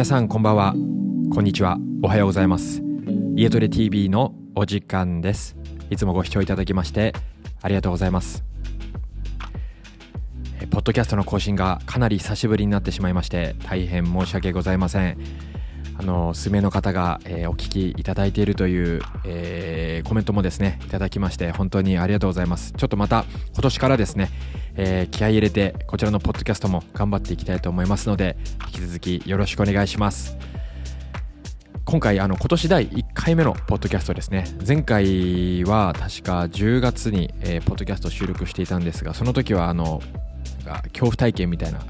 皆さんこんばんは。こんにちは。おはようございます。家トレ TV のお時間です。いつもご視聴いただきましてありがとうございます。ポッドキャストの更新がかなり久しぶりになってしまいまして大変申し訳ございません。あの数名の方が、えー、お聞きいただいているという、えー、コメントもですねいただきまして本当にありがとうございます。ちょっとまた今年からですね、えー、気合い入れてこちらのポッドキャストも頑張っていきたいと思いますので引き続きよろしくお願いします。今回あの今年第1回目のポッドキャストですね。前回は確か10月に、えー、ポッドキャスト収録していたんですがその時はあの恐怖体験みたいな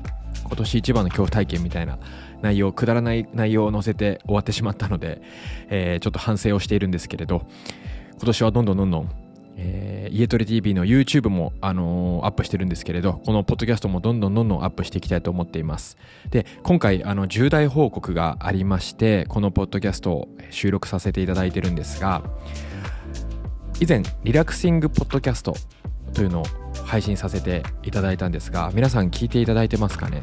今年一番の恐怖体験みたいな内容くだらない内容を載せて終わってしまったので、えー、ちょっと反省をしているんですけれど今年はどんどんどんどんえー、家トレ TV の YouTube も、あのー、アップしてるんですけれど、このポッドキャストもどんどんどんどんアップしていきたいと思っています。で、今回、あの、重大報告がありまして、このポッドキャストを収録させていただいてるんですが、以前、リラクシングポッドキャストというのを配信させていただいたんですが、皆さん聞いていただいてますかね？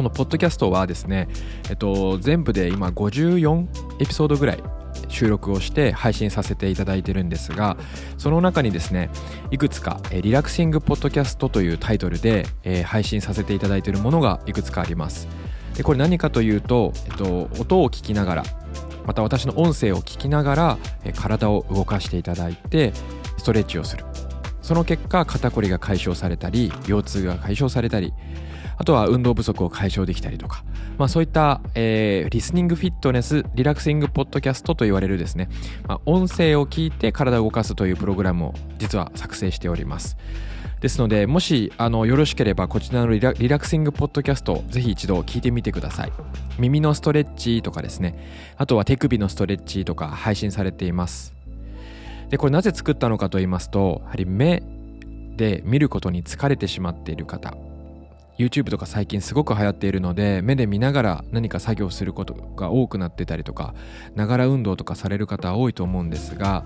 このポッドキャストはですね、えっと、全部で今54エピソードぐらい収録をして配信させていただいてるんですがその中にですねいくつか、リラクシングポッドキャストというタイトルで、配信させていただいているものがいくつかあります。でこれ何かというと、えっと、音を聞きながらまた私の音声を聞きながら、体を動かしていただいてストレッチをする。その結果肩こりが解消されたり腰痛が解消されたりあとは運動不足を解消できたりとか、まあ、そういった、えー、リスニングフィットネスリラクシングポッドキャストと言われるですね、まあ、音声を聞いて体を動かすというプログラムを実は作成しております。ですのでもしあのよろしければこちらのリラリラクシングポッドキャストぜひ一度聞いてみてください。耳のストレッチとかですね。あとは手首のストレッチとか配信されています。でこれなぜ作ったのかと言いますとやはり目で見ることに疲れてしまっている方。YouTube とか最近すごく流行っているので目で見ながら何か作業することが多くなってたりとかながら運動とかされる方多いと思うんですが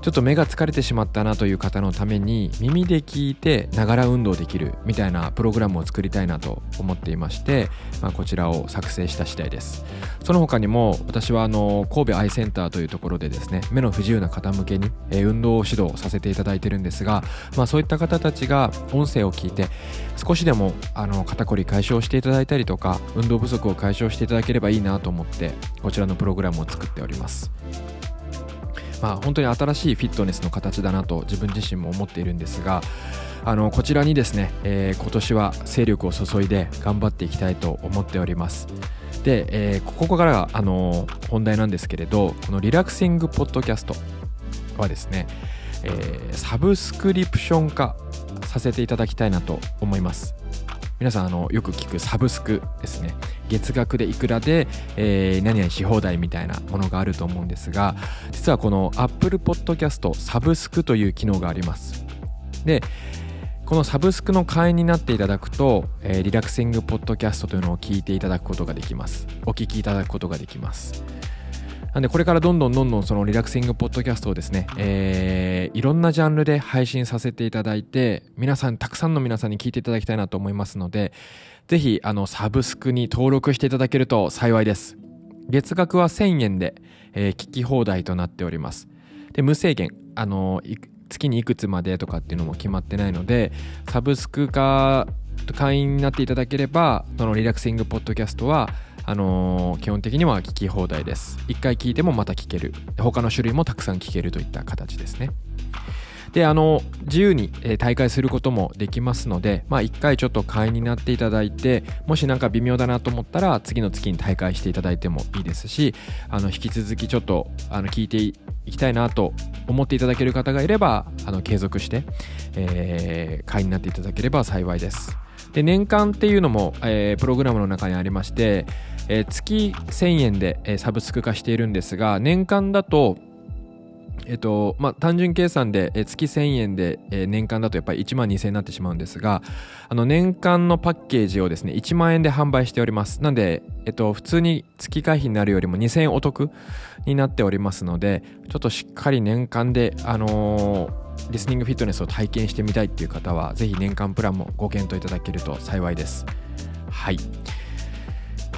ちょっと目が疲れてしまったなという方のために耳で聞いてながら運動できるみたいなプログラムを作りたいなと思っていまして、まあ、こちらを作成した次第です。その他にも私はあの神戸アイセンターというところでですね目の不自由な方向けに、え運動指導させていただいてるんですが、まあ、そういった方たちが音声を聞いて少しでもあの肩こり解消していただいたりとか運動不足を解消していただければいいなと思ってこちらのプログラムを作っております。まあ本当に新しいフィットネスの形だなと自分自身も思っているんですがあのこちらにですね、えー、今年は精力を注いで頑張っていきたいと思っております。で、えー、ここからがあの本題なんですけれどこのリラクシングポッドキャストはですね、えー、サブスクリプション化させていただきたいなと思います。皆さんあのよく聞くサブスクですね。月額でいくらで、えー、何々し放題みたいなものがあると思うんですが実はこの Apple Podcast サブスクという機能があります。でこのサブスクの会員になっていただくと、えー、リラクシングポッドキャストというのを聞いていただくことができます。お聞きいただくことができます。なんでこれからどんどんどんどんそのリラクシングポッドキャストをですね、えー、いろんなジャンルで配信させていただいて、皆さん、たくさんの皆さんに聞いていただきたいなと思いますので、ぜひ、あの、サブスクに登録していただけると幸いです。月額は1000円で、えー、聞き放題となっております。で、無制限、あの、月にいくつまでとかっていうのも決まってないので、サブスク化会員になっていただければ、そのリラクシングポッドキャストは、あのー、基本的には聞き放題です。1回聞いてもまた聞ける。他の種類もたくさん聞けるといった形ですね。で、あの、自由に、大会することもできますので、まあ、1回ちょっと会員になっていただいて、もしなんか微妙だなと思ったら、次の月に大会していただいてもいいですし、あの、引き続きちょっと、あの、聞いていきたいなと思っていただける方がいれば、あの、継続して、えー、会員になっていただければ幸いです。で、年間っていうのも、えー、プログラムの中にありまして、えー、月1000円で、えー、サブスク化しているんですが年間だとえっとまあ、単純計算で、月1000円で、年間だとやっぱり1万2000円になってしまうんですがあの年間のパッケージをですね1万円で販売しております。なんで、えっと、普通に月会費になるよりも2000円お得になっておりますのでちょっとしっかり年間であのー、リスニングフィットネスを体験してみたいっていう方はぜひ年間プランもご検討いただけると幸いです。はい。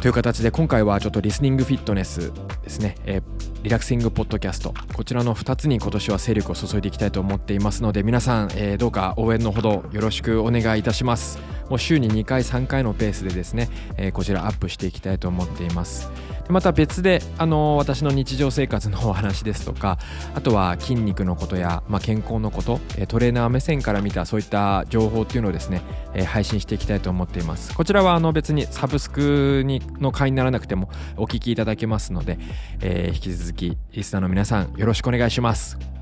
という形で今回はちょっとリスニングフィットネスですね、えー、リラクシングポッドキャスト。こちらの2つに今年は勢力を注いでいきたいと思っていますので皆さん、えー、どうか応援のほどよろしくお願いいたします。もう週に2回3回のペースでですね、えー、こちらアップしていきたいと思っています。また別で、あの私の日常生活のお話ですとかあとは筋肉のことや、まあ、健康のことトレーナー目線から見たそういった情報っていうのをですね、え配信していきたいと思っています。こちらはあの別にサブスクにの会にならなくてもお聞きいただけますので、えー、引き続きリスナーの皆さんよろしくお願いします。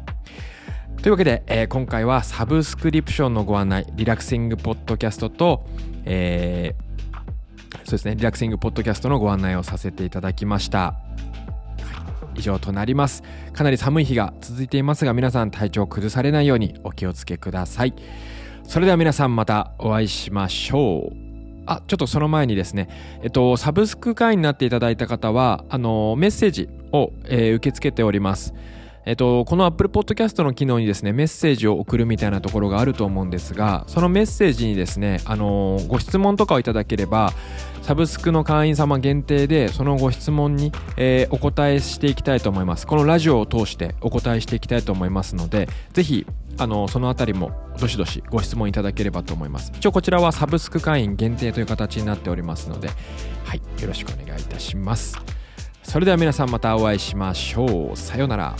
というわけで、えー、今回はサブスクリプションのご案内リラクシングポッドキャストと、えーそうですね、リラクシングポッドキャストのご案内をさせていただきました。以上となります。かなり寒い日が続いていますが、皆さん体調を崩されないようにお気をつけください。それでは皆さんまたお会いしましょう。あ、ちょっとその前にですね、えっと、サブスク会員になっていただいた方は、あの、メッセージを、えー、受け付けております。えっと、この Apple Podcast の機能にですね、メッセージを送るみたいなところがあると思うんですが、そのメッセージにですね、あのご質問とかをいただければ、サブスクの会員様限定で、そのご質問に、えー、お答えしていきたいと思います。このラジオを通してお答えしていきたいと思いますので、ぜひ、あの、そのあたりも、どしどしご質問いただければと思います。一応こちらはサブスク会員限定という形になっておりますので、はい、よろしくお願いいたします。それでは皆さんまたお会いしましょう。さようなら。